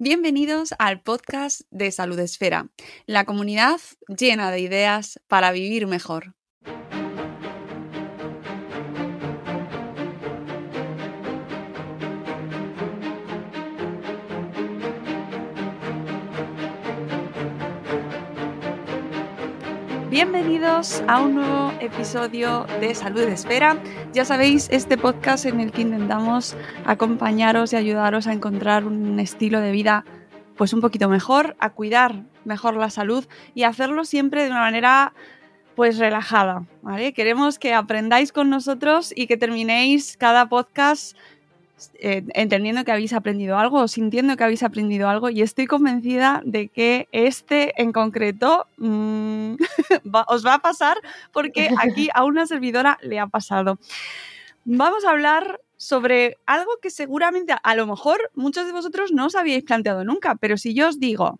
Bienvenidos al podcast de Salud Esfera, la comunidad llena de ideas para vivir mejor. Bienvenidos a un nuevo episodio de Salud Esfera. Ya sabéis, este podcast en el que intentamos acompañaros y ayudaros a encontrar un estilo de vida pues un poquito mejor, a cuidar mejor la salud y hacerlo siempre de una manera pues relajada. Queremos que aprendáis con nosotros y que terminéis cada podcast eh, entendiendo que habéis aprendido algo o sintiendo que habéis aprendido algo y estoy convencida de que este en concreto mm, os va a pasar porque aquí a una servidora le ha pasado. Vamos a hablar sobre algo que seguramente a lo mejor muchos de vosotros no os habíais planteado nunca, pero si yo os digo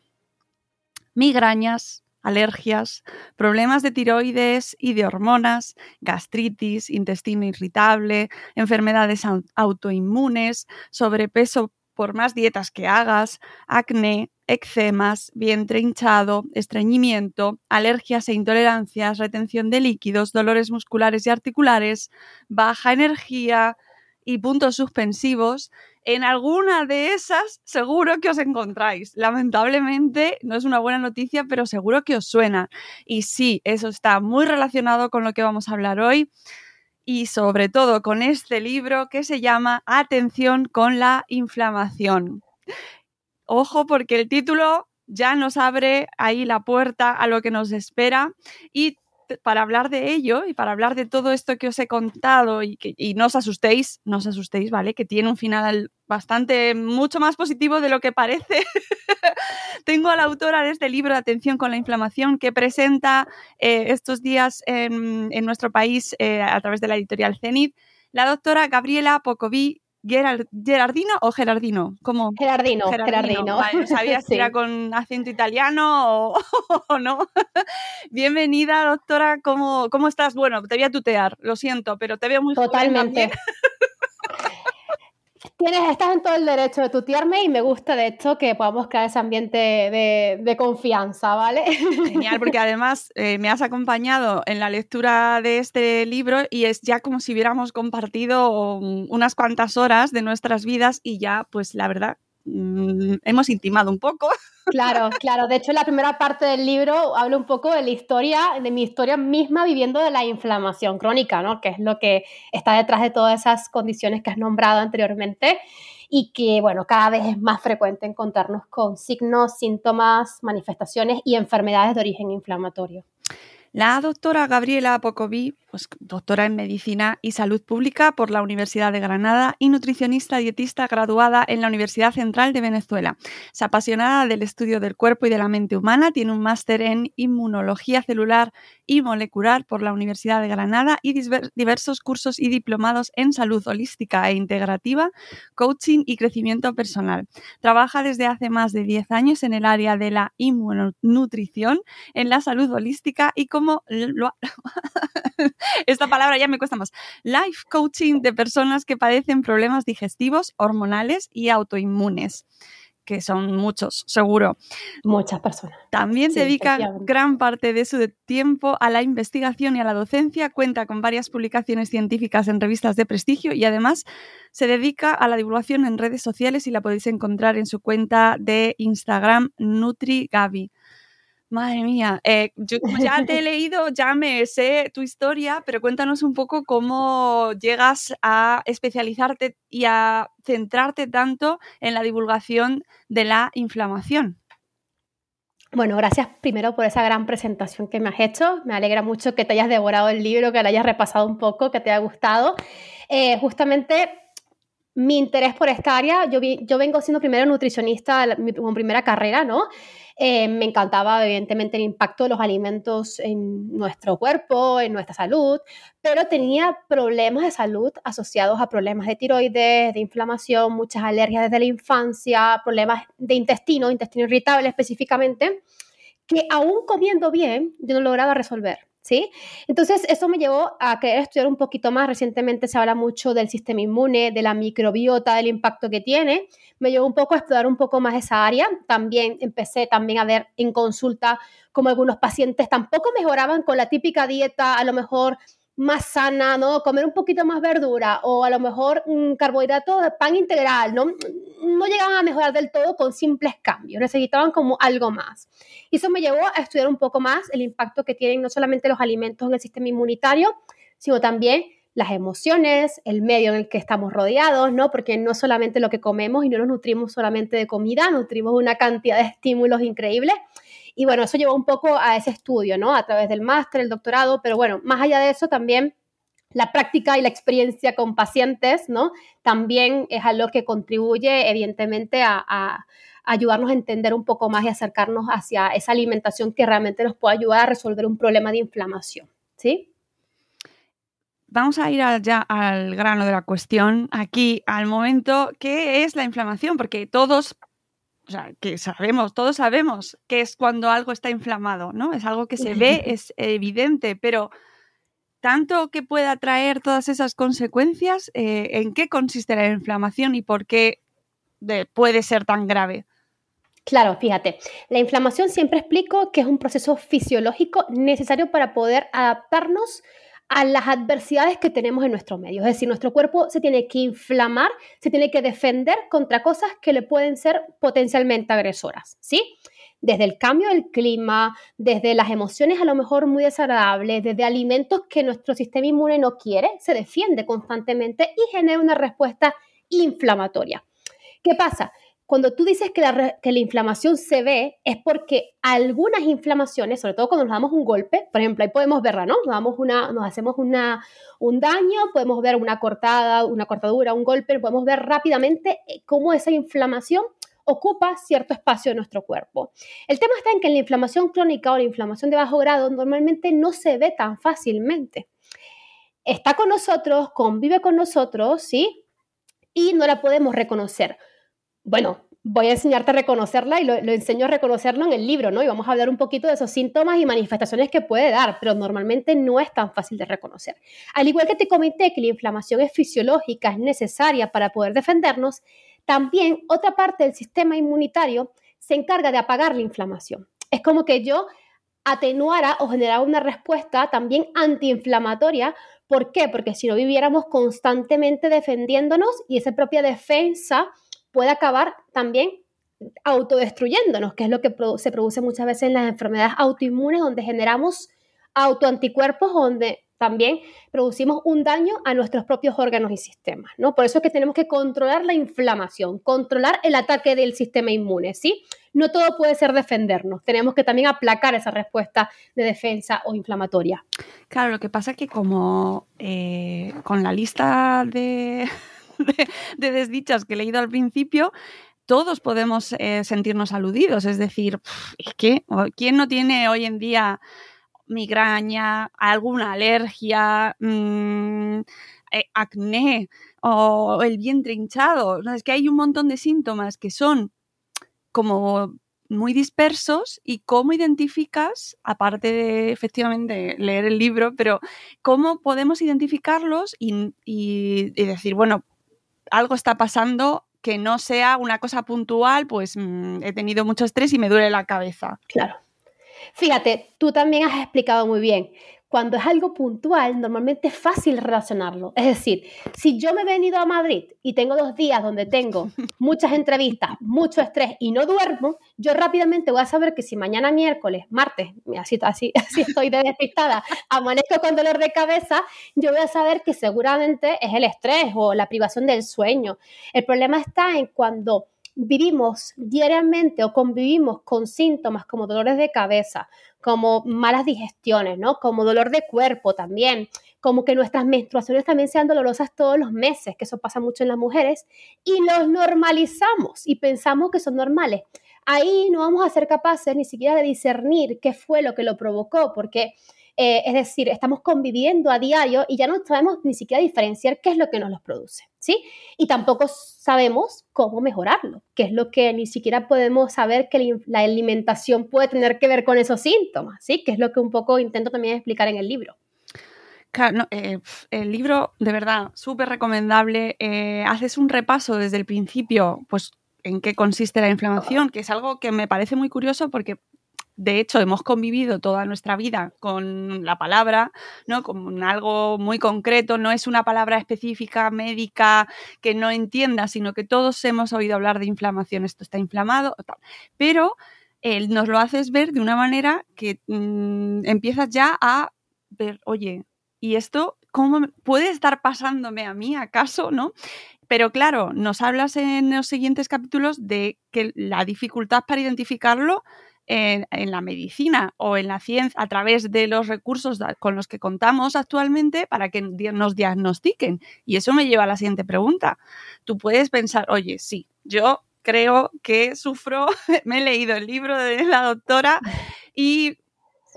migrañas, alergias, problemas de tiroides y de hormonas, gastritis, intestino irritable, enfermedades autoinmunes, sobrepeso por más dietas que hagas, acné, eczemas, vientre hinchado, estreñimiento, alergias e intolerancias, retención de líquidos, dolores musculares y articulares, baja energía y puntos suspensivos, en alguna de esas seguro que os encontráis. Lamentablemente no es una buena noticia, pero seguro que os suena. Y sí, eso está muy relacionado con lo que vamos a hablar hoy y sobre todo con este libro que se llama Atención con la inflamación. Ojo porque el título ya nos abre ahí la puerta a lo que nos espera y para hablar de ello y para hablar de todo esto que os he contado y, que, no os asustéis, no os asustéis, ¿vale? Que tiene un final bastante, mucho más positivo de lo que parece. Tengo a la autora de este libro de Atención con la Inflamación que presenta eh, estos días en, nuestro país eh, a través de la editorial Zenit, la doctora Gabriela Pocoví Gerardino o Gerardino? ¿Cómo? Gerardino, Gerardino. Vale, sabía si era con acento italiano o, no. Bienvenida, doctora. ¿Cómo, ¿Cómo estás? Bueno, te voy a tutear, lo siento, pero te veo muy Totalmente. Tienes, estás en todo el derecho de tutearme y me gusta de esto que podamos crear ese ambiente de, confianza, ¿vale? Genial, porque además eh, me has acompañado en la lectura de este libro y es ya como si hubiéramos compartido unas cuantas horas de nuestras vidas y ya, pues la verdad, mm, hemos intimado un poco. Claro, claro. De hecho, la primera parte del libro habla un poco de la historia, de mi historia misma viviendo de la inflamación crónica, ¿no? Que es lo que está detrás de todas esas condiciones que has nombrado anteriormente y que, bueno, cada vez es más frecuente encontrarnos con signos, síntomas, manifestaciones y enfermedades de origen inflamatorio. La doctora Gabriela Pocoví, pues, doctora en Medicina y Salud Pública por la Universidad de Granada y nutricionista dietista graduada en la Universidad Central de Venezuela. Es apasionada del estudio del cuerpo y de la mente humana, tiene un máster en Inmunología Celular y Molecular por la Universidad de Granada y diversos cursos y diplomados en salud holística e integrativa, coaching y crecimiento personal. Trabaja desde hace más de 10 años en el área de la inmunonutrición, en la salud holística y como esta palabra ya me cuesta más, life coaching de personas que padecen problemas digestivos, hormonales y autoinmunes que son muchos, seguro. Muchas personas. También dedica gran parte de su tiempo a la investigación y a la docencia, cuenta con varias publicaciones científicas en revistas de prestigio y además se dedica a la divulgación en redes sociales y la podéis encontrar en su cuenta de Instagram NutriGabi. Madre mía, eh, yo ya te he leído, ya me sé tu historia, pero cuéntanos un poco cómo llegas a especializarte y a centrarte tanto en la divulgación de la inflamación. Bueno, gracias primero por esa gran presentación que me has hecho. Me alegra mucho que te hayas devorado el libro, que lo hayas repasado un poco, que te haya gustado. Eh, justamente mi interés por esta área, yo, yo vengo siendo primero nutricionista, mi primera carrera, ¿no? Eh, me encantaba, evidentemente, el impacto de los alimentos en nuestro cuerpo, en nuestra salud, pero tenía problemas de salud asociados a problemas de tiroides, de inflamación, muchas alergias desde la infancia, problemas de intestino, intestino irritable específicamente, que aún comiendo bien, yo no lograba resolver Entonces, eso me llevó a querer estudiar un poquito más. Recientemente se habla mucho del sistema inmune, de la microbiota, del impacto que tiene. Me llevó un poco a explorar un poco más esa área. También empecé también a ver en consulta como algunos pacientes tampoco mejoraban con la típica dieta, a lo mejor más sana, ¿no? Comer un poquito más verdura o a lo mejor un carbohidrato de pan integral, ¿no? No llegaban a mejorar del todo con simples cambios, necesitaban como algo más. Y eso me llevó a estudiar un poco más el impacto que tienen no solamente los alimentos en el sistema inmunitario, sino también las emociones, el medio en el que estamos rodeados, ¿no? Porque no solamente lo que comemos y no nos nutrimos solamente de comida, nutrimos una cantidad de estímulos increíbles y bueno, eso llevó un poco a ese estudio, ¿no? A través del máster, el doctorado, pero bueno, más allá de eso también la práctica y la experiencia con pacientes, ¿no? También es algo que contribuye, evidentemente, a, ayudarnos a entender un poco más y acercarnos hacia esa alimentación que realmente nos puede ayudar a resolver un problema de inflamación, ¿sí? Vamos a ir ya al grano de la cuestión, aquí al momento, ¿qué es la inflamación? Porque todos o sea, que sabemos, todos sabemos que es cuando algo está inflamado, ¿no? Es algo que se ve, es evidente, pero tanto que pueda traer todas esas consecuencias, eh, ¿en qué consiste la inflamación y por qué puede ser tan grave? Claro, fíjate, la inflamación siempre explico que es un proceso fisiológico necesario para poder adaptarnos a las adversidades que tenemos en nuestro medio. Es decir, nuestro cuerpo se tiene que inflamar, se tiene que defender contra cosas que le pueden ser potencialmente agresoras, ¿sí? Desde el cambio del clima, desde las emociones a lo mejor muy desagradables, desde alimentos que nuestro sistema inmune no quiere, se defiende constantemente y genera una respuesta inflamatoria. ¿Qué pasa? cuando tú dices que la, que la, inflamación se ve, es porque algunas inflamaciones, sobre todo cuando nos damos un golpe, por ejemplo, ahí podemos verla, ¿no? Nos, damos una, nos hacemos una, un daño, podemos ver una cortada, una cortadura, un golpe, podemos ver rápidamente eh, cómo esa inflamación ocupa cierto espacio de nuestro cuerpo. El tema está en que la inflamación crónica o la inflamación de bajo grado normalmente no se ve tan fácilmente. Está con nosotros, convive con nosotros, ¿sí? Y no la podemos reconocer bueno, voy a enseñarte a reconocerla y lo, enseño a reconocerlo en el libro, ¿no? Y vamos a hablar un poquito de esos síntomas y manifestaciones que puede dar, pero normalmente no es tan fácil de reconocer. Al igual que te comenté que la inflamación es fisiológica, es necesaria para poder defendernos, también otra parte del sistema inmunitario se encarga de apagar la inflamación. Es como que yo atenuara o generara una respuesta también antiinflamatoria. ¿Por qué? Porque si no viviéramos constantemente defendiéndonos y esa propia defensa puede acabar también autodestruyéndonos, que es lo que se produce muchas veces en las enfermedades autoinmunes, donde generamos autoanticuerpos, donde también producimos un daño a nuestros propios órganos y sistemas, ¿no? Por eso es que tenemos que controlar la inflamación, controlar el ataque del sistema inmune, ¿sí? No todo puede ser defendernos, tenemos que también aplacar esa respuesta de defensa o inflamatoria. Claro, lo que pasa es que como eh, con la lista de de, desdichas que he leído al principio, todos podemos eh, sentirnos aludidos. Es decir, es que, ¿quién no tiene hoy en día migraña, alguna alergia, mm, eh, acné o el vientre hinchado? es que hay un montón de síntomas que son como muy dispersos y cómo identificas, aparte de efectivamente leer el libro, pero cómo podemos identificarlos y decir, bueno, algo está pasando que no sea una cosa puntual, pues mm, he tenido mucho estrés y me duele la cabeza. Claro. Fíjate, tú también has explicado muy bien cuando es algo puntual, normalmente es fácil relacionarlo. Es decir, si yo me he venido a Madrid y tengo dos días donde tengo muchas entrevistas, mucho estrés y no duermo, yo rápidamente voy a saber que si mañana miércoles, martes, así, así, así estoy de despistada, amanezco con dolor de cabeza, yo voy a saber que seguramente es el estrés o la privación del sueño. El problema está en cuando vivimos diariamente o convivimos con síntomas como dolores de cabeza, como malas digestiones, ¿no? Como dolor de cuerpo también, como que nuestras menstruaciones también sean dolorosas todos los meses, que eso pasa mucho en las mujeres, y los normalizamos y pensamos que son normales. Ahí no vamos a ser capaces ni siquiera de discernir qué fue lo que lo provocó, porque eh, es decir, estamos conviviendo a diario y ya no sabemos ni siquiera diferenciar qué es lo que nos los produce. ¿Sí? Y tampoco sabemos cómo mejorarlo, que es lo que ni siquiera podemos saber que la alimentación puede tener que ver con esos síntomas, ¿sí? Que es lo que un poco intento también explicar en el libro. Claro, eh, el libro, de verdad, súper recomendable. Eh, haces un repaso desde el principio, pues en qué consiste la inflamación, que es algo que me parece muy curioso porque de hecho, hemos convivido toda nuestra vida con la palabra, ¿no? Con algo muy concreto, no es una palabra específica, médica, que no entienda, sino que todos hemos oído hablar de inflamación, esto está inflamado, pero él nos lo haces ver de una manera que mm, empiezas ya a ver, oye, ¿y esto cómo puede estar pasándome a mí acaso, no? Pero claro, nos hablas en los siguientes capítulos de que la dificultad para identificarlo en, la medicina o en la ciencia a través de los recursos con los que contamos actualmente para que nos diagnostiquen. Y eso me lleva a la siguiente pregunta. Tú puedes pensar, oye, sí, yo creo que sufro, me he leído el libro de la doctora y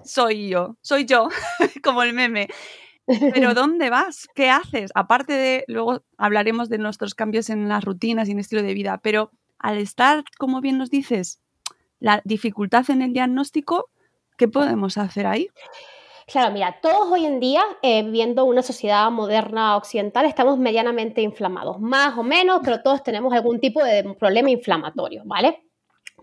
soy yo, soy yo, como el meme. Pero ¿dónde vas? ¿Qué haces? Aparte de, luego hablaremos de nuestros cambios en las rutinas y en estilo de vida, pero al estar, como bien nos dices, la dificultad en el diagnóstico, ¿qué podemos hacer ahí? Claro, mira, todos hoy en día, eh, viviendo una sociedad moderna occidental, estamos medianamente inflamados, más o menos, pero todos tenemos algún tipo de problema inflamatorio, ¿vale?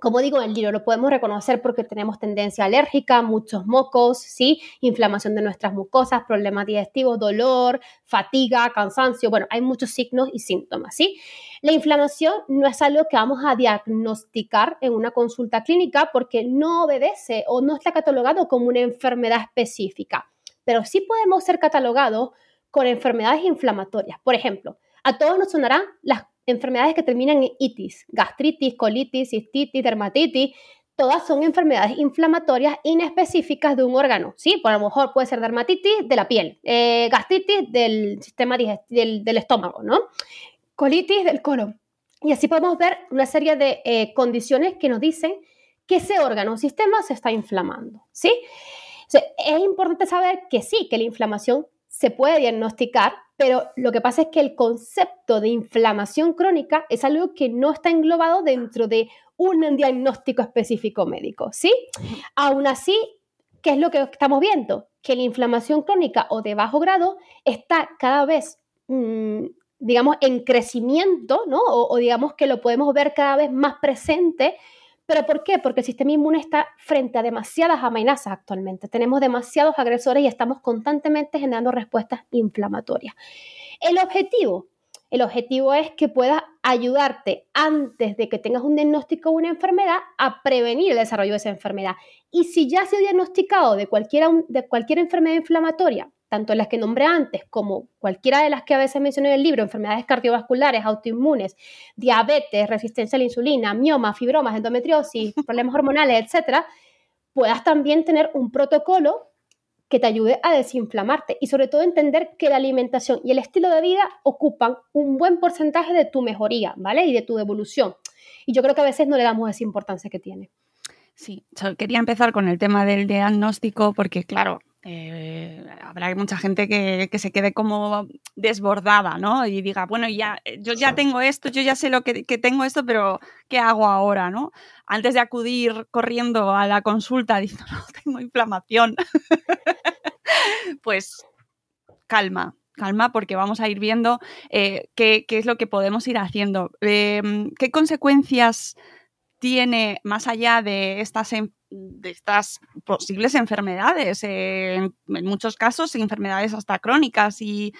Como digo el libro, lo podemos reconocer porque tenemos tendencia alérgica, muchos mocos, ¿sí? inflamación de nuestras mucosas, problemas digestivos, dolor, fatiga, cansancio. Bueno, hay muchos signos y síntomas. ¿sí? La inflamación no es algo que vamos a diagnosticar en una consulta clínica porque no obedece o no está catalogado como una enfermedad específica, pero sí podemos ser catalogados con enfermedades inflamatorias. Por ejemplo, a todos nos sonarán las enfermedades que terminan en itis, gastritis, colitis, cistitis, dermatitis, todas son enfermedades inflamatorias inespecíficas de un órgano, ¿sí? Por lo mejor puede ser dermatitis de la piel, eh, gastritis del sistema del, del, estómago, ¿no? Colitis del colon. Y así podemos ver una serie de eh, condiciones que nos dicen que ese órgano o sistema se está inflamando, ¿sí? es importante saber que sí, que la inflamación se puede diagnosticar, pero lo que pasa es que el concepto de inflamación crónica es algo que no está englobado dentro de un diagnóstico específico médico, ¿sí? Aún así, ¿qué es lo que estamos viendo? Que la inflamación crónica o de bajo grado está cada vez, mm, digamos, en crecimiento, ¿no? o digamos que lo podemos ver cada vez más presente ¿Pero por qué? Porque el sistema inmune está frente a demasiadas amenazas actualmente. Tenemos demasiados agresores y estamos constantemente generando respuestas inflamatorias. El objetivo, el objetivo es que pueda ayudarte antes de que tengas un diagnóstico o una enfermedad a prevenir el desarrollo de esa enfermedad. Y si ya se ha diagnosticado de, de cualquier enfermedad inflamatoria, tanto las que nombré antes como cualquiera de las que a veces mencioné en el libro, enfermedades cardiovasculares, autoinmunes, diabetes, resistencia a la insulina, mioma, fibromas, endometriosis, problemas hormonales, etcétera, puedas también tener un protocolo que te ayude a desinflamarte y sobre todo entender que la alimentación y el estilo de vida ocupan un buen porcentaje de tu mejoría, ¿vale? Y de tu evolución. Y yo creo que a veces no le damos esa importancia que tiene. Sí, quería empezar con el tema del diagnóstico porque, claro, eh, habrá mucha gente que, se quede como desbordada, ¿no? Y diga, bueno, ya, eh, yo ya tengo esto, yo ya sé lo que, tengo esto, pero ¿qué hago ahora, no? Antes de acudir corriendo a la consulta diciendo, no, tengo inflamación. pues calma, calma porque vamos a ir viendo eh, qué, es lo que podemos ir haciendo. Em, ¿Qué consecuencias tiene más allá de estas, de estas posibles enfermedades, en muchos casos enfermedades hasta crónicas y,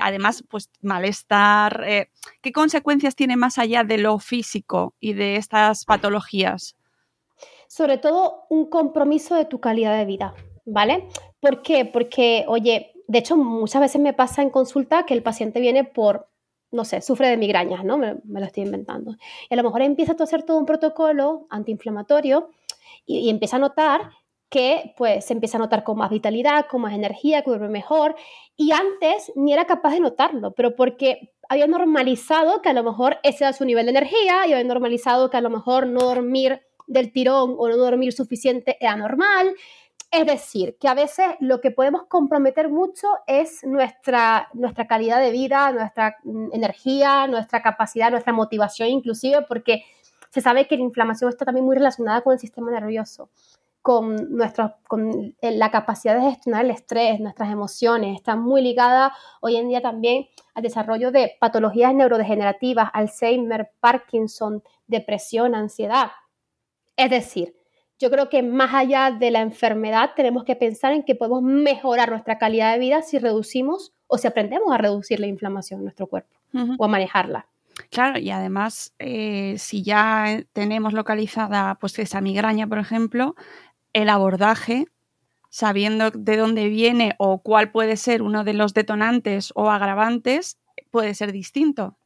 además pues malestar. Eh, ¿Qué consecuencias tiene más allá de lo físico y de estas patologías? Sobre todo un compromiso de tu calidad de vida, ¿vale? ¿Por qué? Porque, oye, de hecho muchas veces me pasa en consulta que el paciente viene por no sé, sufre de migrañas, ¿no? Me, lo estoy inventando. Y a lo mejor empieza a hacer todo un protocolo antiinflamatorio y, empieza a notar que pues se empieza a notar con más vitalidad, con más energía, que duerme mejor. Y antes ni era capaz de notarlo, pero porque había normalizado que a lo mejor ese era su nivel de energía y había normalizado que a lo mejor no dormir del tirón o no dormir suficiente era normal. Es decir, que a veces lo que podemos comprometer mucho es nuestra, nuestra calidad de vida, nuestra mm, energía, nuestra capacidad, nuestra motivación inclusive, porque se sabe que la inflamación está también muy relacionada con el sistema nervioso, con, nuestra, con la capacidad de gestionar el estrés, nuestras emociones, está muy ligada hoy en día también al desarrollo de patologías neurodegenerativas, Alzheimer, Parkinson, depresión, ansiedad. Es decir, yo creo que más allá de la enfermedad tenemos que pensar en que podemos mejorar nuestra calidad de vida si reducimos o si aprendemos a reducir la inflamación en nuestro cuerpo o a manejarla. Claro, y además, eh, si ya tenemos localizada pues esa migraña, por ejemplo, el abordaje, sabiendo de dónde viene o cuál puede ser uno de los detonantes o agravantes, puede ser distinto.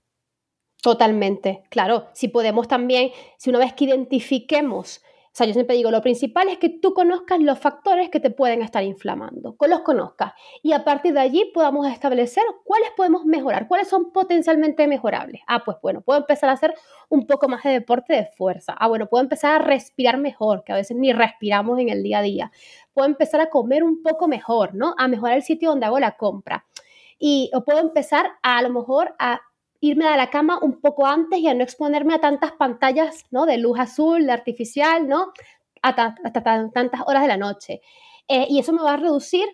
Totalmente, claro. Si podemos también, si una vez que identifiquemos sea, yo siempre digo, lo principal es que tú conozcas los factores que te pueden estar inflamando, que los conozcas y a partir de allí podamos establecer cuáles podemos mejorar, cuáles son potencialmente mejorables. Ah, pues bueno, puedo empezar a hacer un poco más de deporte de fuerza. Ah, bueno, puedo empezar a respirar mejor, que a veces ni respiramos en el día a día. Puedo empezar a comer un poco mejor, ¿no? A mejorar el sitio donde hago la compra. Y o puedo empezar a, a lo mejor a irme a la cama un poco antes y a no exponerme a tantas pantallas, ¿no? De luz azul, de artificial, ¿no? Hasta, tantas horas de la noche. Eh, y eso me va a reducir,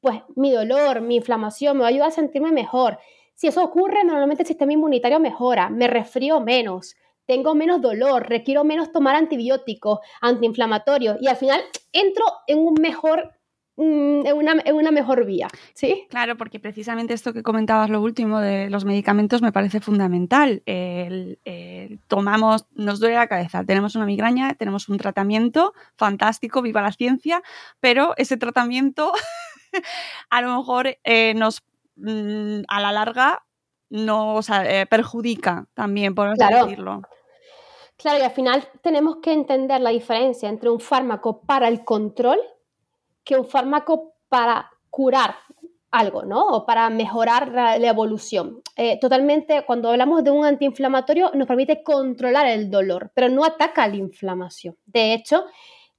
pues, mi dolor, mi inflamación, me va a ayudar a sentirme mejor. Si eso ocurre, normalmente el sistema inmunitario mejora, me resfrío menos, tengo menos dolor, requiero menos tomar antibióticos, antiinflamatorios y al final entro en un mejor Mm, en una, una, mejor vía, ¿sí? Claro, porque precisamente esto que comentabas lo último de los medicamentos me parece fundamental. tomamos, nos duele la cabeza, tenemos una migraña, tenemos un tratamiento fantástico, viva la ciencia, pero ese tratamiento a lo mejor eh, nos, mm, a la larga, nos eh, perjudica también, por así decirlo. Claro, y al final tenemos que entender la diferencia entre un fármaco para el control que un fármaco para curar algo, ¿no? O para mejorar la, evolución. Eh, totalmente, cuando hablamos de un antiinflamatorio, nos permite controlar el dolor, pero no ataca la inflamación. De hecho,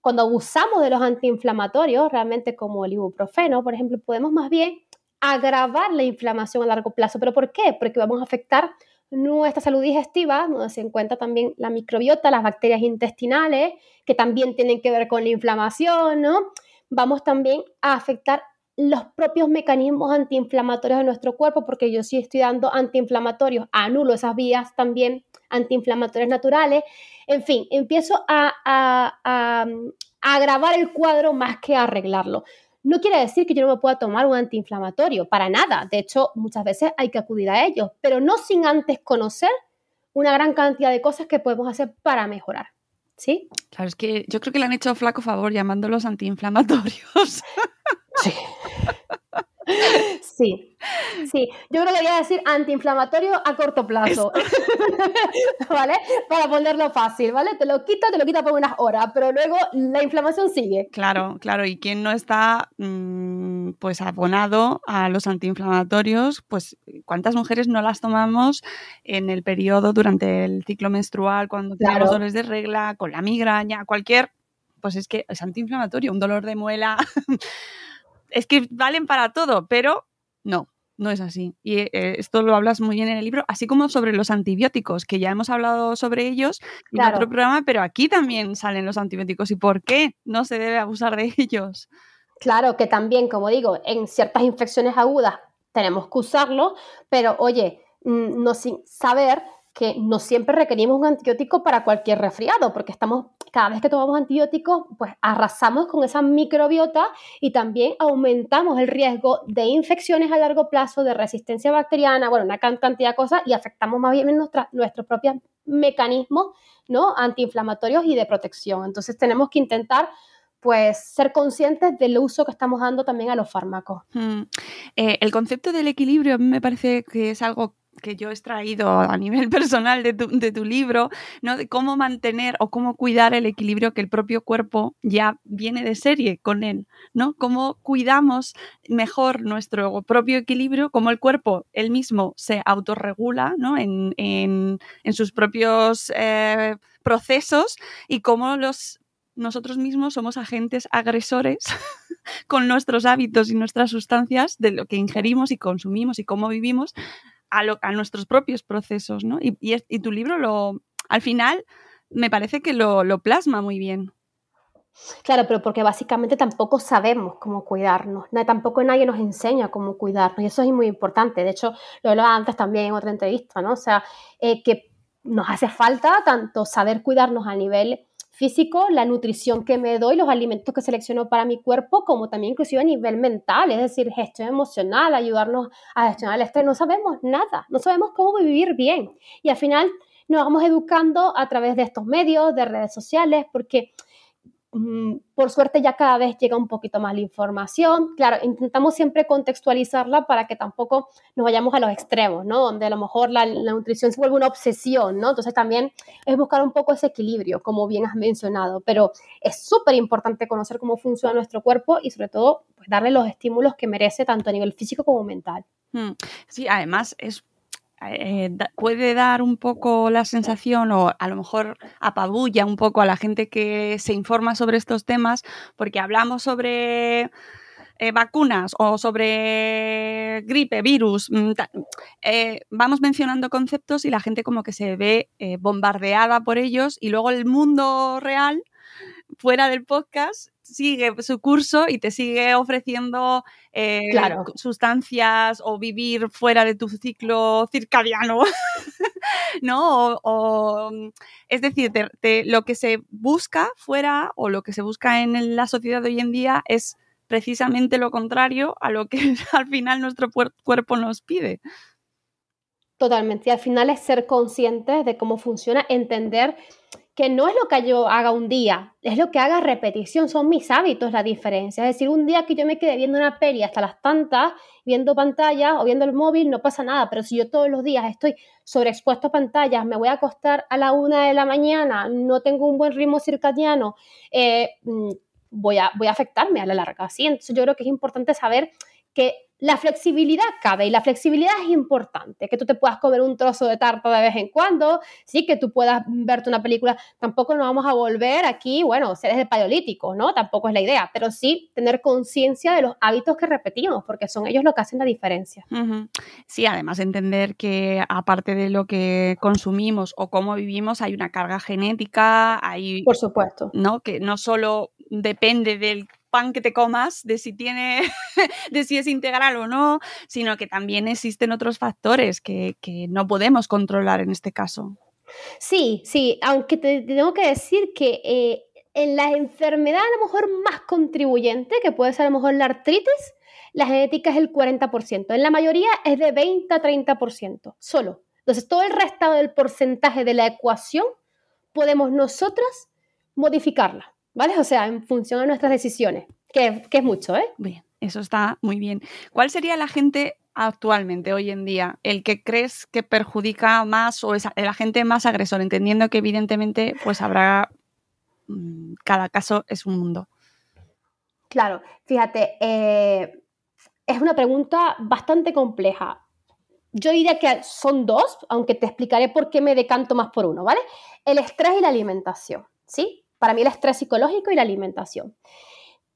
cuando abusamos de los antiinflamatorios, realmente como el ibuprofeno, por ejemplo, podemos más bien agravar la inflamación a largo plazo. ¿Pero por qué? Porque vamos a afectar nuestra salud digestiva, donde se encuentra también la microbiota, las bacterias intestinales, que también tienen que ver con la inflamación, ¿no? Vamos también a afectar los propios mecanismos antiinflamatorios de nuestro cuerpo, porque yo sí estoy dando antiinflamatorios, anulo esas vías también antiinflamatorias naturales. En fin, empiezo a, agravar el cuadro más que a arreglarlo. No quiere decir que yo no me pueda tomar un antiinflamatorio, para nada. De hecho, muchas veces hay que acudir a ellos, pero no sin antes conocer una gran cantidad de cosas que podemos hacer para mejorar. ¿Sí? Claro, es que yo creo que le han hecho flaco favor llamándolos antiinflamatorios. Sí. Sí, sí. Yo creo que voy a decir antiinflamatorio a corto plazo. ¿Vale? Para ponerlo fácil, ¿vale? Te lo quita, te lo quita por unas horas, pero luego la inflamación sigue. Claro, claro. Y quien no está mm, pues abonado a los antiinflamatorios, pues cuántas mujeres no las tomamos en el periodo durante el ciclo menstrual, cuando tenemos dolores de regla, con la migraña, cualquier pues es que es antiinflamatorio, un dolor de muela, es que valen para todo, pero no, no es así. Y eh, esto lo hablas muy bien en el libro, así como sobre los antibióticos, que ya hemos hablado sobre ellos en otro programa, pero aquí también salen los antibióticos. ¿Y por qué no se debe abusar de ellos? Claro, que también, como digo, en ciertas infecciones agudas tenemos que usarlo, pero oye, mm, no sin saber que no siempre requerimos un antibiótico para cualquier resfriado, porque estamos, cada vez que tomamos antibióticos, pues arrasamos con esa microbiota y también aumentamos el riesgo de infecciones a largo plazo, de resistencia bacteriana, bueno, una cantidad de cosas y afectamos más bien nuestra, nuestros propios mecanismos ¿no? antiinflamatorios y de protección. Entonces tenemos que intentar pues ser conscientes del uso que estamos dando también a los fármacos. Mm. Eh, el concepto del equilibrio me parece que es algo que yo he extraído a nivel personal de tu, libro, ¿no? De cómo mantener o cómo cuidar el equilibrio que el propio cuerpo ya viene de serie con él, ¿no? Cómo cuidamos mejor nuestro propio equilibrio, cómo el cuerpo él mismo se autorregula, ¿no? En, en, en sus propios eh, procesos y cómo los nosotros mismos somos agentes agresores con nuestros hábitos y nuestras sustancias de lo que ingerimos y consumimos y cómo vivimos a, nuestros propios procesos, ¿no? Y, tu libro lo, al final me parece que lo, lo plasma muy bien. Claro, pero porque básicamente tampoco sabemos cómo cuidarnos, tampoco nadie nos enseña cómo cuidarnos y eso es muy importante. De hecho, lo hablaba antes también en otra entrevista, ¿no? O sea, eh, que nos hace falta tanto saber cuidarnos a nivel físico, la nutrición que me doy, los alimentos que selecciono para mi cuerpo, como también inclusive a nivel mental, es decir, gestión emocional, ayudarnos a gestionar el estrés. No sabemos nada, no sabemos cómo vivir bien. Y al final nos vamos educando a través de estos medios, de redes sociales, porque por suerte ya cada vez llega un poquito más la información. Claro, intentamos siempre contextualizarla para que tampoco nos vayamos a los extremos, ¿no? Donde a lo mejor la, nutrición se vuelve una obsesión, ¿no? Entonces también es buscar un poco ese equilibrio, como bien has mencionado, pero es súper importante conocer cómo funciona nuestro cuerpo y sobre todo pues, darle los estímulos que merece tanto a nivel físico como mental. Hmm. Sí, además es eh, puede dar un poco la sensación o a lo mejor apabulla un poco a la gente que se informa sobre estos temas porque hablamos sobre eh, vacunas o sobre gripe, virus, mm, eh, vamos mencionando conceptos y la gente como que se ve bombardeada por ellos y luego el mundo real fuera del podcast sigue su curso y te sigue ofreciendo eh, sustancias o vivir fuera de tu ciclo circadiano, ¿no? O, es decir, lo que se busca fuera o lo que se busca en la sociedad de hoy en día es precisamente lo contrario a lo que al final nuestro cuerpo nos pide. Totalmente. Y al final es ser conscientes de cómo funciona, entender que no es lo que yo haga un día, es lo que haga repetición, son mis hábitos la diferencia. Es decir, un día que yo me quede viendo una peli hasta las tantas, viendo pantallas o viendo el móvil, no pasa nada, pero si yo todos los días estoy sobreexpuesto a pantallas, me voy a acostar a la una de la mañana, no tengo un buen ritmo circadiano, eh, mm, voy, a, voy a afectarme a la larga. ¿sí? Entonces yo creo que es importante saber que la flexibilidad cabe y la flexibilidad es importante, que tú te puedas comer un trozo de tarta de vez en cuando, sí, que tú puedas verte una película, tampoco nos vamos a volver aquí, bueno, seres de paleolítico, ¿no? Tampoco es la idea, pero sí tener conciencia de los hábitos que repetimos, porque son ellos lo que hacen la diferencia. Sí, además entender que aparte de lo que consumimos o cómo vivimos, hay una carga genética, hay... Por supuesto. ¿No? Que no solo depende del pan que te comas, de si tiene, de si es integral o no, sino que también existen otros factores que, no podemos controlar en este caso. Sí, sí, aunque te, tengo que decir que eh, en la enfermedad a lo mejor más contribuyente, que puede ser a lo mejor la artritis, la genética es el 40%. En la mayoría es de 20 a 30%, solo. Entonces, todo el resto del porcentaje de la ecuación podemos nosotras modificarla. ¿Vale? O sea, en función de nuestras decisiones, que, es mucho, ¿eh? Bien, eso está muy bien. ¿Cuál sería la gente actualmente, hoy en día, el que crees que perjudica más o es el agente más agresor, entendiendo que evidentemente pues habrá, mm, cada caso es un mundo? Claro, fíjate, eh, es una pregunta bastante compleja. Yo diría que son dos, aunque te explicaré por qué me decanto más por uno, ¿vale? El estrés y la alimentación, ¿sí? Para mí el estrés psicológico y la alimentación.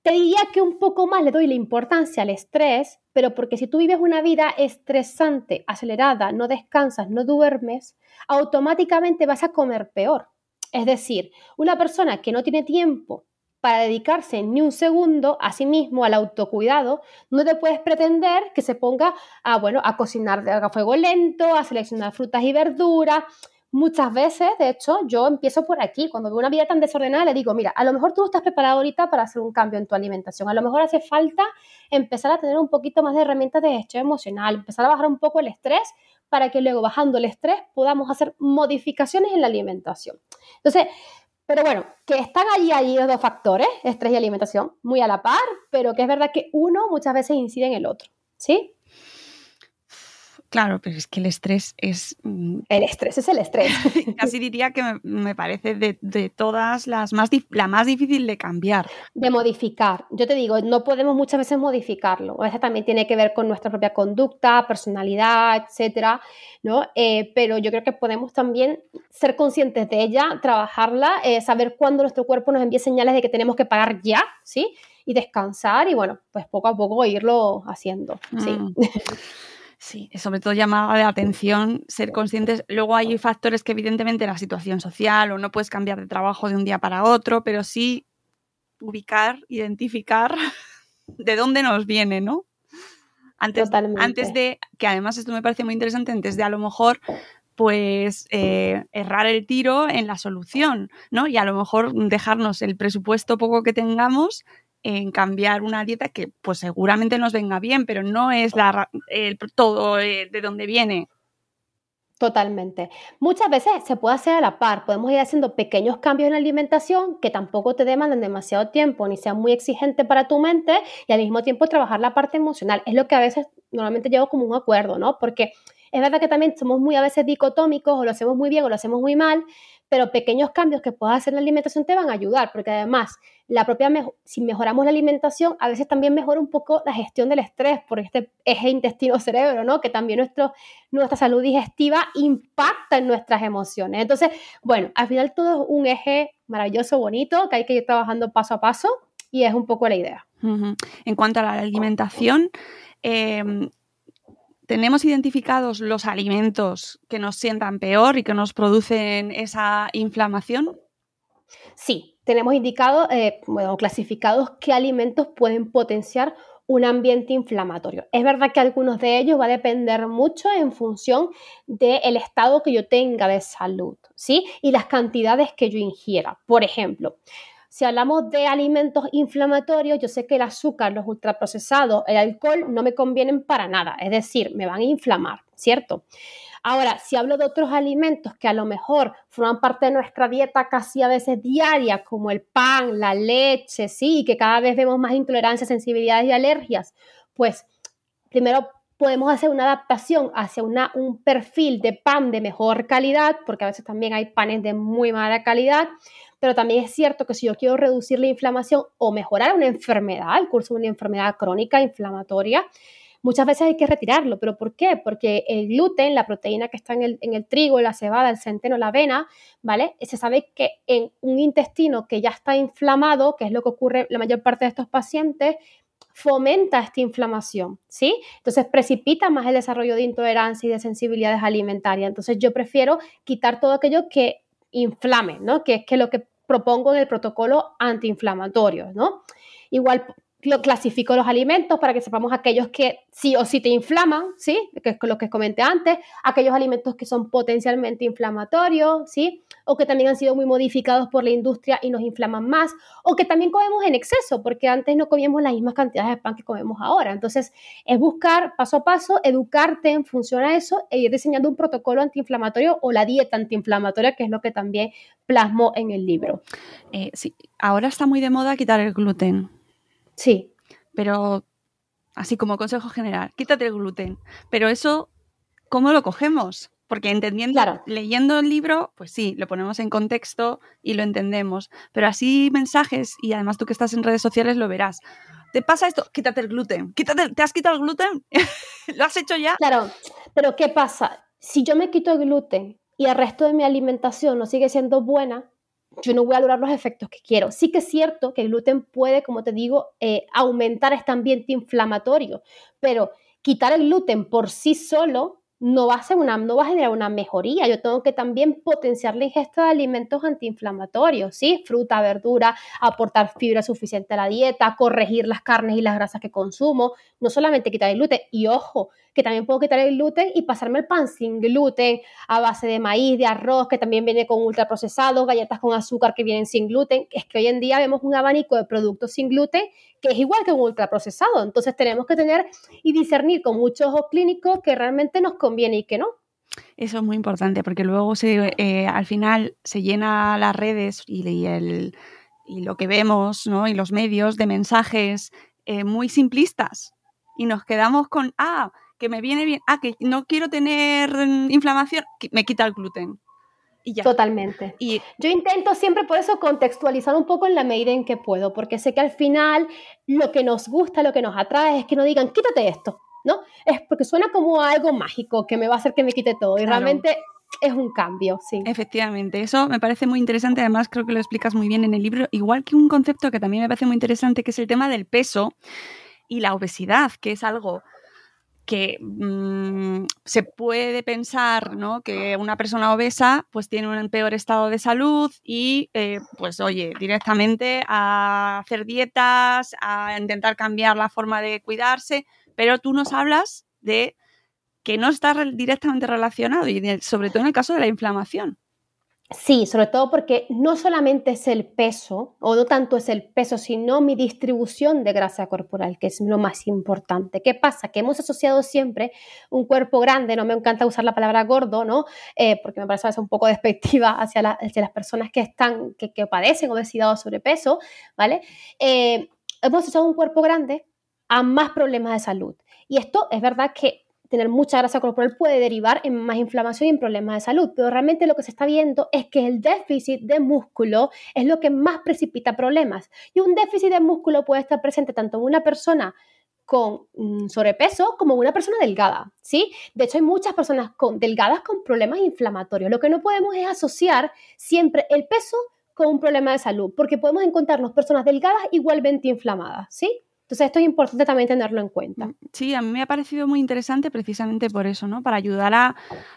Te diría que un poco más le doy la importancia al estrés, pero porque si tú vives una vida estresante, acelerada, no descansas, no duermes, automáticamente vas a comer peor. Es decir, una persona que no tiene tiempo para dedicarse ni un segundo a sí mismo, al autocuidado, no te puedes pretender que se ponga a, bueno, a cocinar a fuego lento, a seleccionar frutas y verduras, Muchas veces, de hecho, yo empiezo por aquí. Cuando veo una vida tan desordenada, le digo, mira, a lo mejor tú no estás preparado ahorita para hacer un cambio en tu alimentación. A lo mejor hace falta empezar a tener un poquito más de herramientas de gestión emocional, empezar a bajar un poco el estrés para que luego, bajando el estrés, podamos hacer modificaciones en la alimentación. Entonces, pero bueno, que están allí, allí los dos factores, estrés y alimentación, muy a la par, pero que es verdad que uno muchas veces incide en el otro. ¿Sí? Claro, pero es que el estrés es... Mm, el estrés es el estrés. Casi diría que me, parece de, todas las más la más difícil de cambiar. De modificar. Yo te digo, no podemos muchas veces modificarlo. A veces también tiene que ver con nuestra propia conducta, personalidad, etcétera, ¿no? Eh, pero yo creo que podemos también ser conscientes de ella, trabajarla, eh, saber cuándo nuestro cuerpo nos envía señales de que tenemos que parar ya, ¿sí? Y descansar y bueno, pues poco a poco irlo haciendo, ¿sí? Mm. Sí, sobre todo llamaba de atención ser conscientes. Luego hay factores que evidentemente la situación social o no puedes cambiar de trabajo de un día para otro, pero sí ubicar, identificar de dónde nos viene, ¿no? Antes, antes de, que además esto me parece muy interesante, antes de a lo mejor pues eh, errar el tiro en la solución, ¿no? Y a lo mejor dejarnos el presupuesto poco que tengamos en cambiar una dieta que pues seguramente nos venga bien, pero no es la, el, todo eh, de dónde viene. Totalmente. Muchas veces se puede hacer a la par. Podemos ir haciendo pequeños cambios en la alimentación que tampoco te demanden demasiado tiempo ni sean muy exigentes para tu mente y al mismo tiempo trabajar la parte emocional. Es lo que a veces normalmente llevo como un acuerdo, ¿no? Porque es verdad que también somos muy a veces dicotómicos o lo hacemos muy bien o lo hacemos muy mal, pero pequeños cambios que puedas hacer en la alimentación te van a ayudar, porque además, la propia si mejoramos la alimentación, a veces también mejora un poco la gestión del estrés por este eje intestino-cerebro, ¿no? Que también nuestro, nuestra salud digestiva impacta en nuestras emociones. Entonces, bueno, al final todo es un eje maravilloso, bonito, que hay que ir trabajando paso a paso y es un poco la idea. En cuanto a la alimentación, eh, ¿Tenemos identificados los alimentos que nos sientan peor y que nos producen esa inflamación? Sí, tenemos indicado, eh, bueno, clasificados qué alimentos pueden potenciar un ambiente inflamatorio. Es verdad que algunos de ellos va a depender mucho en función del estado que yo tenga de salud, ¿sí? Y las cantidades que yo ingiera. Por ejemplo, si hablamos de alimentos inflamatorios, yo sé que el azúcar, los ultraprocesados, el alcohol no me convienen para nada, es decir, me van a inflamar, ¿cierto? Ahora, si hablo de otros alimentos que a lo mejor forman parte de nuestra dieta casi a veces diaria, como el pan, la leche, sí, que cada vez vemos más intolerancias, sensibilidades y alergias, pues primero podemos hacer una adaptación hacia una, un perfil de pan de mejor calidad, porque a veces también hay panes de muy mala calidad, pero también es cierto que si yo quiero reducir la inflamación o mejorar una enfermedad, el curso de una enfermedad crónica inflamatoria, muchas veces hay que retirarlo. ¿Pero por qué? Porque el gluten, la proteína que está en el, en el trigo, la cebada, el centeno, la avena, ¿vale? Se sabe que en un intestino que ya está inflamado, que es lo que ocurre la mayor parte de estos pacientes, fomenta esta inflamación, ¿sí? Entonces precipita más el desarrollo de intolerancia y de sensibilidades alimentarias. Entonces yo prefiero quitar todo aquello que inflame, ¿no? Que es que lo que propongo en el protocolo antiinflamatorio, ¿no? Igual clasifico los alimentos para que sepamos aquellos que sí o sí te inflaman, ¿sí? Que es lo que comenté antes, aquellos alimentos que son potencialmente inflamatorios, ¿sí? O que también han sido muy modificados por la industria y nos inflaman más, o que también comemos en exceso, porque antes no comíamos las mismas cantidades de pan que comemos ahora. Entonces, es buscar paso a paso, educarte en función a eso e ir diseñando un protocolo antiinflamatorio o la dieta antiinflamatoria, que es lo que también plasmo en el libro. Eh, sí, ahora está muy de moda quitar el gluten. Sí. Pero así como consejo general, quítate el gluten. Pero eso, ¿cómo lo cogemos? Porque entendiendo, leyendo el libro, pues sí, lo ponemos en contexto y lo entendemos. Pero así mensajes, y además tú que estás en redes sociales lo verás. ¿Te pasa esto? Quítate el gluten. Quítate, ¿Te has quitado el gluten? ¿Lo has hecho ya? Claro, pero ¿qué pasa? Si yo me quito el gluten y el resto de mi alimentación no sigue siendo buena, yo no voy a lograr los efectos que quiero. Sí que es cierto que el gluten puede, como te digo, eh, aumentar este ambiente inflamatorio, pero quitar el gluten por sí solo no va, a ser una, no va a generar una mejoría. Yo tengo que también potenciar la ingesta de alimentos antiinflamatorios, ¿sí? Fruta, verdura, aportar fibra suficiente a la dieta, corregir las carnes y las grasas que consumo, no solamente quitar el gluten. Y ojo, que también puedo quitar el gluten y pasarme el pan sin gluten, a base de maíz, de arroz, que también viene con ultraprocesados, galletas con azúcar que vienen sin gluten. Es que hoy en día vemos un abanico de productos sin gluten que es igual que un ultraprocesado. Entonces tenemos que tener y discernir con muchos ojos clínicos que realmente nos conviene y que no. Eso es muy importante porque luego eh, al final se llena las redes y, el, y lo que vemos ¿no? y los medios de mensajes eh, muy simplistas y nos quedamos con, ah, que me viene bien, ah, que no quiero tener mm, inflamación, me quita el gluten. Y ya. Totalmente. Y yo intento siempre por eso contextualizar un poco en la medida en que puedo, porque sé que al final lo que nos gusta, lo que nos atrae es que no digan, quítate esto, ¿no? Es porque suena como algo mágico que me va a hacer que me quite todo y realmente es un cambio, sí. Efectivamente, eso me parece muy interesante, además creo que lo explicas muy bien en el libro, igual que un concepto que también me parece muy interesante, que es el tema del peso y la obesidad, que es algo que mm, se puede pensar ¿no? que una persona obesa pues tiene un peor estado de salud y eh, pues oye, directamente a hacer dietas, a intentar cambiar la forma de cuidarse, pero tú nos hablas de que no está directamente relacionado y sobre todo en el caso de la inflamación. Sí, sobre todo porque no solamente es el peso, o no tanto es el peso, sino mi distribución de grasa corporal, que es lo más importante. ¿Qué pasa? Que hemos asociado siempre un cuerpo grande, no me encanta usar la palabra gordo, ¿no? Eh, porque me parece un poco despectiva hacia, las personas que, están, que, padecen obesidad o sobrepeso, ¿vale? Eh, hemos asociado un cuerpo grande a más problemas de salud. Y esto es verdad que tener mucha grasa corporal puede derivar en más inflamación y en problemas de salud, pero realmente lo que se está viendo es que el déficit de músculo es lo que más precipita problemas. Y un déficit de músculo puede estar presente tanto en una persona con mm, sobrepeso como en una persona delgada, ¿sí? De hecho, hay muchas personas con, delgadas con problemas inflamatorios. Lo que no podemos es asociar siempre el peso con un problema de salud, porque podemos encontrarnos personas delgadas igualmente inflamadas, ¿sí? Entonces esto es importante también tenerlo en cuenta. Mm, sí, a mí me ha parecido muy interesante precisamente por eso, ¿no? Para ayudar a,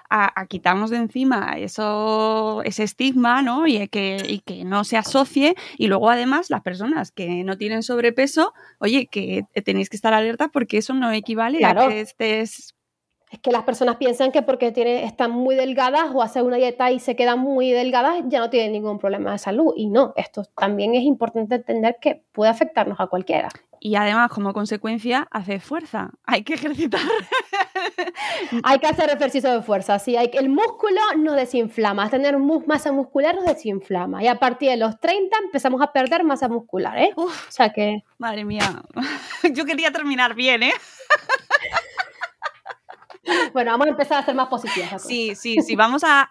a, quitarnos de encima eso, ese estigma, ¿no? Y que, y que no se asocie. Y luego además las personas que no tienen sobrepeso, oye, que tenéis que estar alerta porque eso no equivale a que estés es que las personas piensan que porque tienen, están muy delgadas o hacen una dieta y se quedan muy delgadas ya no tienen ningún problema de salud. Y no, esto también es importante entender que puede afectarnos a cualquiera. Y además, como consecuencia, hace fuerza. Hay que ejercitar. hay que hacer ejercicio de fuerza. Sí, hay, el músculo nos desinflama. Tener masa muscular nos desinflama. Y a partir de los 30 empezamos a perder masa muscular. ¿eh? o sea que. Madre mía. Yo quería terminar bien, ¿eh? Bueno, vamos a empezar a ser más positivas. Sí, sí, sí. Vamos a,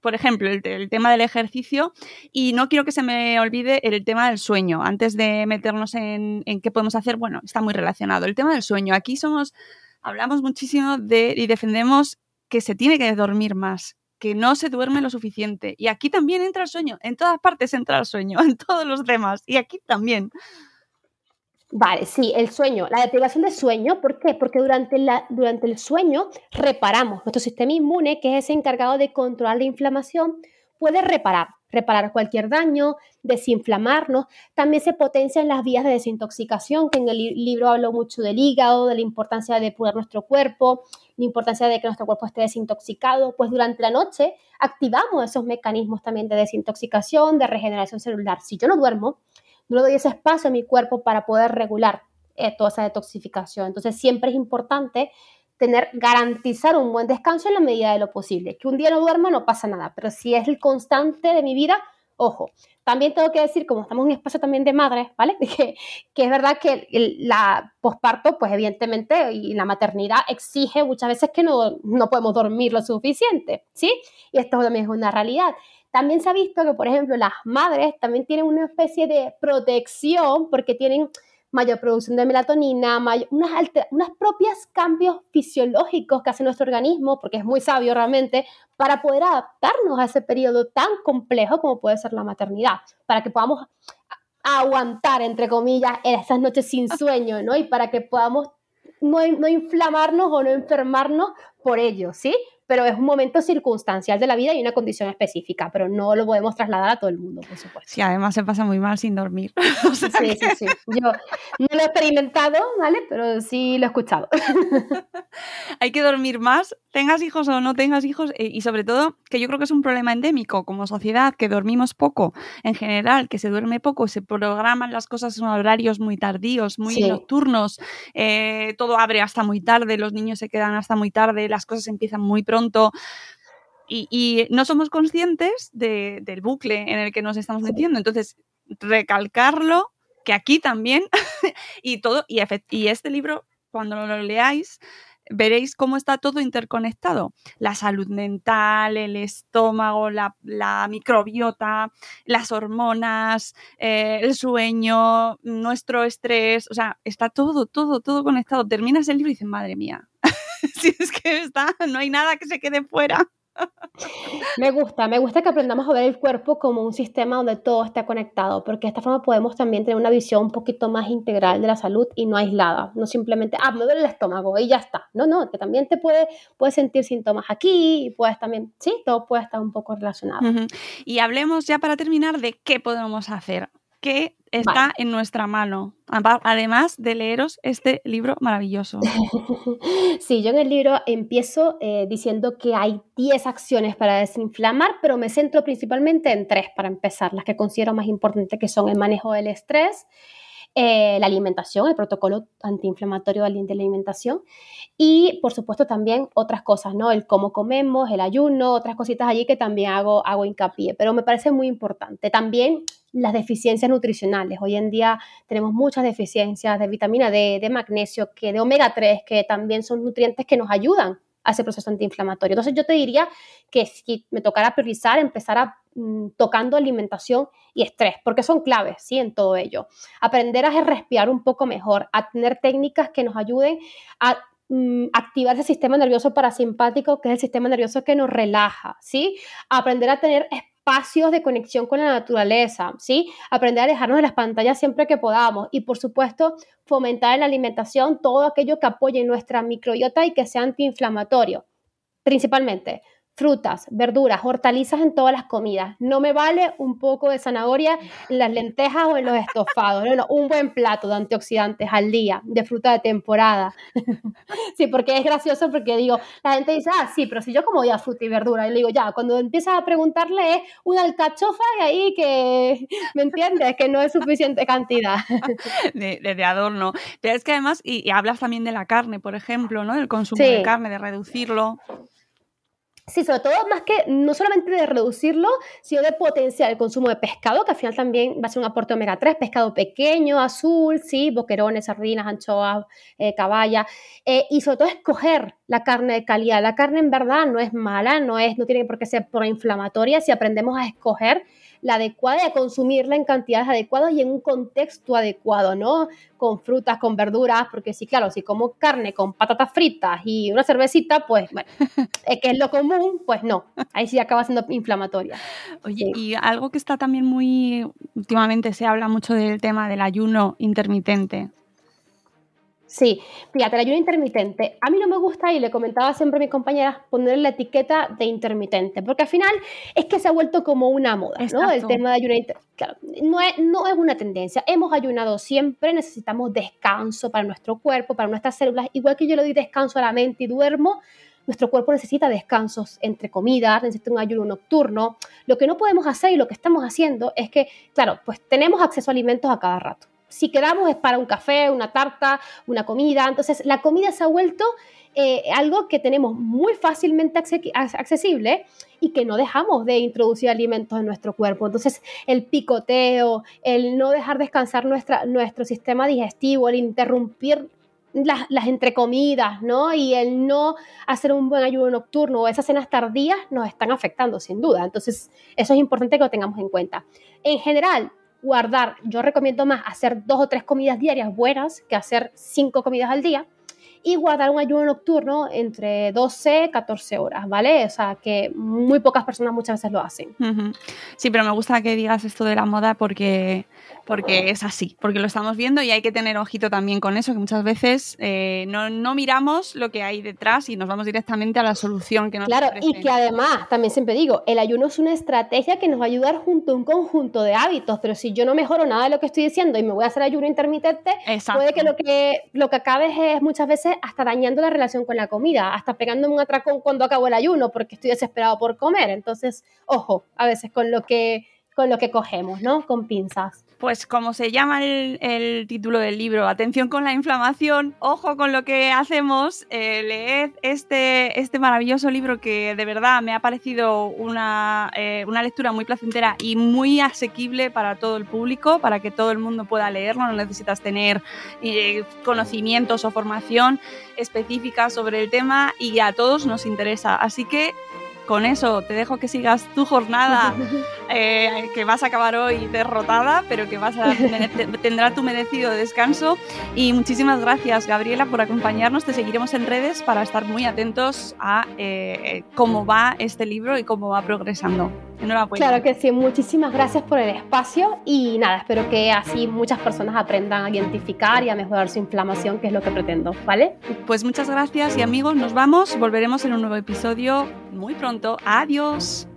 por ejemplo, el, tema del ejercicio y no quiero que se me olvide el tema del sueño. Antes de meternos en, qué podemos hacer, bueno, está muy relacionado. El tema del sueño. Aquí somos, hablamos muchísimo de y defendemos que se tiene que dormir más, que no se duerme lo suficiente. Y aquí también entra el sueño. En todas partes entra el sueño, en todos los demás. Y aquí también. Vale, sí, el sueño, la deprivación de sueño, ¿por qué? Porque durante, la, durante el sueño reparamos. Nuestro sistema inmune, que es ese encargado de controlar la inflamación, puede reparar, reparar cualquier daño, desinflamarnos. También se potencian las vías de desintoxicación, que en el libro hablo mucho del hígado, de la importancia de depurar nuestro cuerpo, la importancia de que nuestro cuerpo esté desintoxicado. Pues durante la noche activamos esos mecanismos también de desintoxicación, de regeneración celular. Si yo no duermo, no le doy ese espacio a mi cuerpo para poder regular eh, toda esa detoxificación. Entonces siempre es importante tener, garantizar un buen descanso en la medida de lo posible. Que un día no duerma no pasa nada, pero si es el constante de mi vida, ojo. También tengo que decir, como estamos en un espacio también de madres, ¿vale? Que, que es verdad que la posparto, pues evidentemente, y la maternidad exige muchas veces que no, no podemos dormir lo suficiente, ¿sí? Y esto también es una realidad. También se ha visto que, por ejemplo, las madres también tienen una especie de protección porque tienen mayor producción de melatonina, unas, unas propias cambios fisiológicos que hace nuestro organismo, porque es muy sabio realmente, para poder adaptarnos a ese periodo tan complejo como puede ser la maternidad, para que podamos aguantar, entre comillas, esas noches sin sueño, ¿no? Y para que podamos no, no inflamarnos o no enfermarnos por ello, ¿sí? Pero es un momento circunstancial de la vida y una condición específica, pero no lo podemos trasladar a todo el mundo, por supuesto. Sí, además se pasa muy mal sin dormir. sí, sí, sí. Yo no lo he experimentado, ¿vale? Pero sí lo he escuchado. Hay que dormir más, tengas hijos o no tengas hijos, eh, y sobre todo que yo creo que es un problema endémico como sociedad, que dormimos poco en general, que se duerme poco, se programan las cosas en horarios muy tardíos, muy nocturnos, eh, todo abre hasta muy tarde, los niños se quedan hasta muy tarde, las cosas empiezan muy pronto y, no somos conscientes del bucle en el que nos estamos metiendo. Entonces, recalcarlo, que aquí también, y todo, y, y este libro, cuando lo leáis, veréis cómo está todo interconectado. La salud mental, el estómago, la, microbiota, las hormonas, eh, el sueño, nuestro estrés, o sea, está todo, todo, todo conectado. Terminas el libro y dices, madre mía, si es que está, no hay nada que se quede fuera. Me gusta, me gusta que aprendamos a ver el cuerpo como un sistema donde todo está conectado, porque de esta forma podemos también tener una visión un poquito más integral de la salud y no aislada, no simplemente, ah, me duele el estómago y ya está. No, no, que también te puede, puedes sentir síntomas aquí y puedes también, sí, todo puede estar un poco relacionado. Y hablemos ya para terminar de qué podemos hacer que está en nuestra mano, además de leeros este libro maravilloso. Sí, yo en el libro empiezo eh, diciendo que hay 10 acciones para desinflamar, pero me centro principalmente en tres para empezar, las que considero más importantes, que son el manejo del estrés, eh, la alimentación, el protocolo antiinflamatorio de la alimentación y por supuesto también otras cosas, ¿no? El cómo comemos, el ayuno, otras cositas allí que también hago, hago hincapié, pero me parece muy importante. También las deficiencias nutricionales. Hoy en día tenemos muchas deficiencias de vitamina D, de magnesio, que de omega 3, que también son nutrientes que nos ayudan a ese proceso antiinflamatorio. Entonces yo te diría que si me tocara priorizar, empezar a, mm, tocando alimentación y estrés, porque son claves, ¿sí? En todo ello. Aprender a respirar un poco mejor, a tener técnicas que nos ayuden a mm, activar ese sistema nervioso parasimpático, que es el sistema nervioso que nos relaja, ¿sí? Aprender a tener espacios de conexión con la naturaleza, ¿sí? Aprender a dejarnos de las pantallas siempre que podamos y, por supuesto, fomentar en la alimentación todo aquello que apoye nuestra microbiota y que sea antiinflamatorio, principalmente frutas, verduras, hortalizas en todas las comidas. No me vale un poco de zanahoria en las lentejas o en los estofados. No, no, un buen plato de antioxidantes al día, de fruta de temporada. sí, porque es gracioso porque digo, la gente dice, ah, sí, pero si yo como ya fruta y verdura, y le digo, ya, cuando empiezas a preguntarle es una alcachofa y ahí que, ¿me entiendes? Que no es suficiente cantidad. de, adorno. Pero es que además, y, hablas también de la carne, por ejemplo, ¿no? El consumo de carne, de reducirlo. Sí, sobre todo más que no solamente de reducirlo, sino de potenciar el consumo de pescado, que al final también va a ser un aporte omega 3, pescado pequeño, azul, sí, boquerones, sardinas, anchoas, eh, caballa, eh, y sobre todo escoger la carne de calidad. La carne en verdad no es mala, no, es, no tiene por qué ser proinflamatoria si aprendemos a escoger la adecuada y a consumirla en cantidades adecuadas y en un contexto adecuado, ¿no? Con frutas, con verduras, porque sí, claro, si como carne con patatas fritas y una cervecita, pues, bueno, es que es lo común, pues no, ahí sí acaba siendo inflamatoria. Oye, y algo que está también muy, últimamente se habla mucho del tema del ayuno intermitente. Sí, fíjate, el ayuno intermitente. A mí no me gusta, y le comentaba siempre a mis compañeras, poner la etiqueta de intermitente, porque al final es que se ha vuelto como una moda, ¿no? El tema de ayuno intermitente. Claro, no es, no es una tendencia. Hemos ayunado siempre, necesitamos descanso para nuestro cuerpo, para nuestras células. Igual que yo le doy descanso a la mente y duermo, nuestro cuerpo necesita descansos entre comidas, necesita un ayuno nocturno. Lo que no podemos hacer y lo que estamos haciendo es que, claro, pues tenemos acceso a alimentos a cada rato si quedamos es para un café, una tarta, una comida. Entonces, la comida se ha vuelto eh, algo que tenemos muy fácilmente accesible y que no dejamos de introducir alimentos en nuestro cuerpo. Entonces, el picoteo, el no dejar descansar nuestro sistema digestivo, el interrumpir las, las entrecomidas, ¿no? Y el no hacer un buen ayuno nocturno o esas cenas tardías nos están afectando, sin duda. Entonces, eso es importante que lo tengamos en cuenta. En general, guardar, yo recomiendo más hacer dos o tres comidas diarias buenas que hacer cinco comidas al día y guardar un ayuno nocturno entre 12 14 horas, ¿vale? O sea, que muy pocas personas muchas veces lo hacen. Sí, pero me gusta que digas esto de la moda porque porque es así, porque lo estamos viendo y hay que tener ojito también con eso, que muchas veces eh, no, miramos lo que hay detrás y nos vamos directamente a la solución que nos Claro, y que además, también siempre digo, el ayuno es una estrategia que nos va a ayudar junto a un conjunto de hábitos, pero si yo no mejoro nada de lo que estoy diciendo y me voy a hacer ayuno intermitente, puede que lo que lo que acabe es muchas veces hasta dañando la relación con la comida, hasta pegándome un atracón cuando acabo el ayuno porque estoy desesperado por comer. Entonces, ojo, a veces con lo que con lo que cogemos, ¿no? Con pinzas. Pues como se llama el, título del libro, atención con la inflamación, ojo con lo que hacemos, eh, leed este, este maravilloso libro que de verdad me ha parecido una, eh, una, lectura muy placentera y muy asequible para todo el público, para que todo el mundo pueda leerlo, no necesitas tener eh, conocimientos o formación específica sobre el tema y a todos nos interesa. Así que con eso te dejo que sigas tu jornada, eh, que vas a acabar hoy derrotada, pero que vas a tendrá tu merecido descanso. Y muchísimas gracias, Gabriela, por acompañarnos. Te seguiremos en redes para estar muy atentos a eh, cómo va este libro y cómo va progresando. Enhorabuena. Claro que sí, muchísimas gracias por el espacio y nada, espero que así muchas personas aprendan a identificar y a mejorar su inflamación, que es lo que pretendo, ¿vale? Pues muchas gracias y amigos, nos vamos, volveremos en un nuevo episodio muy Adiós.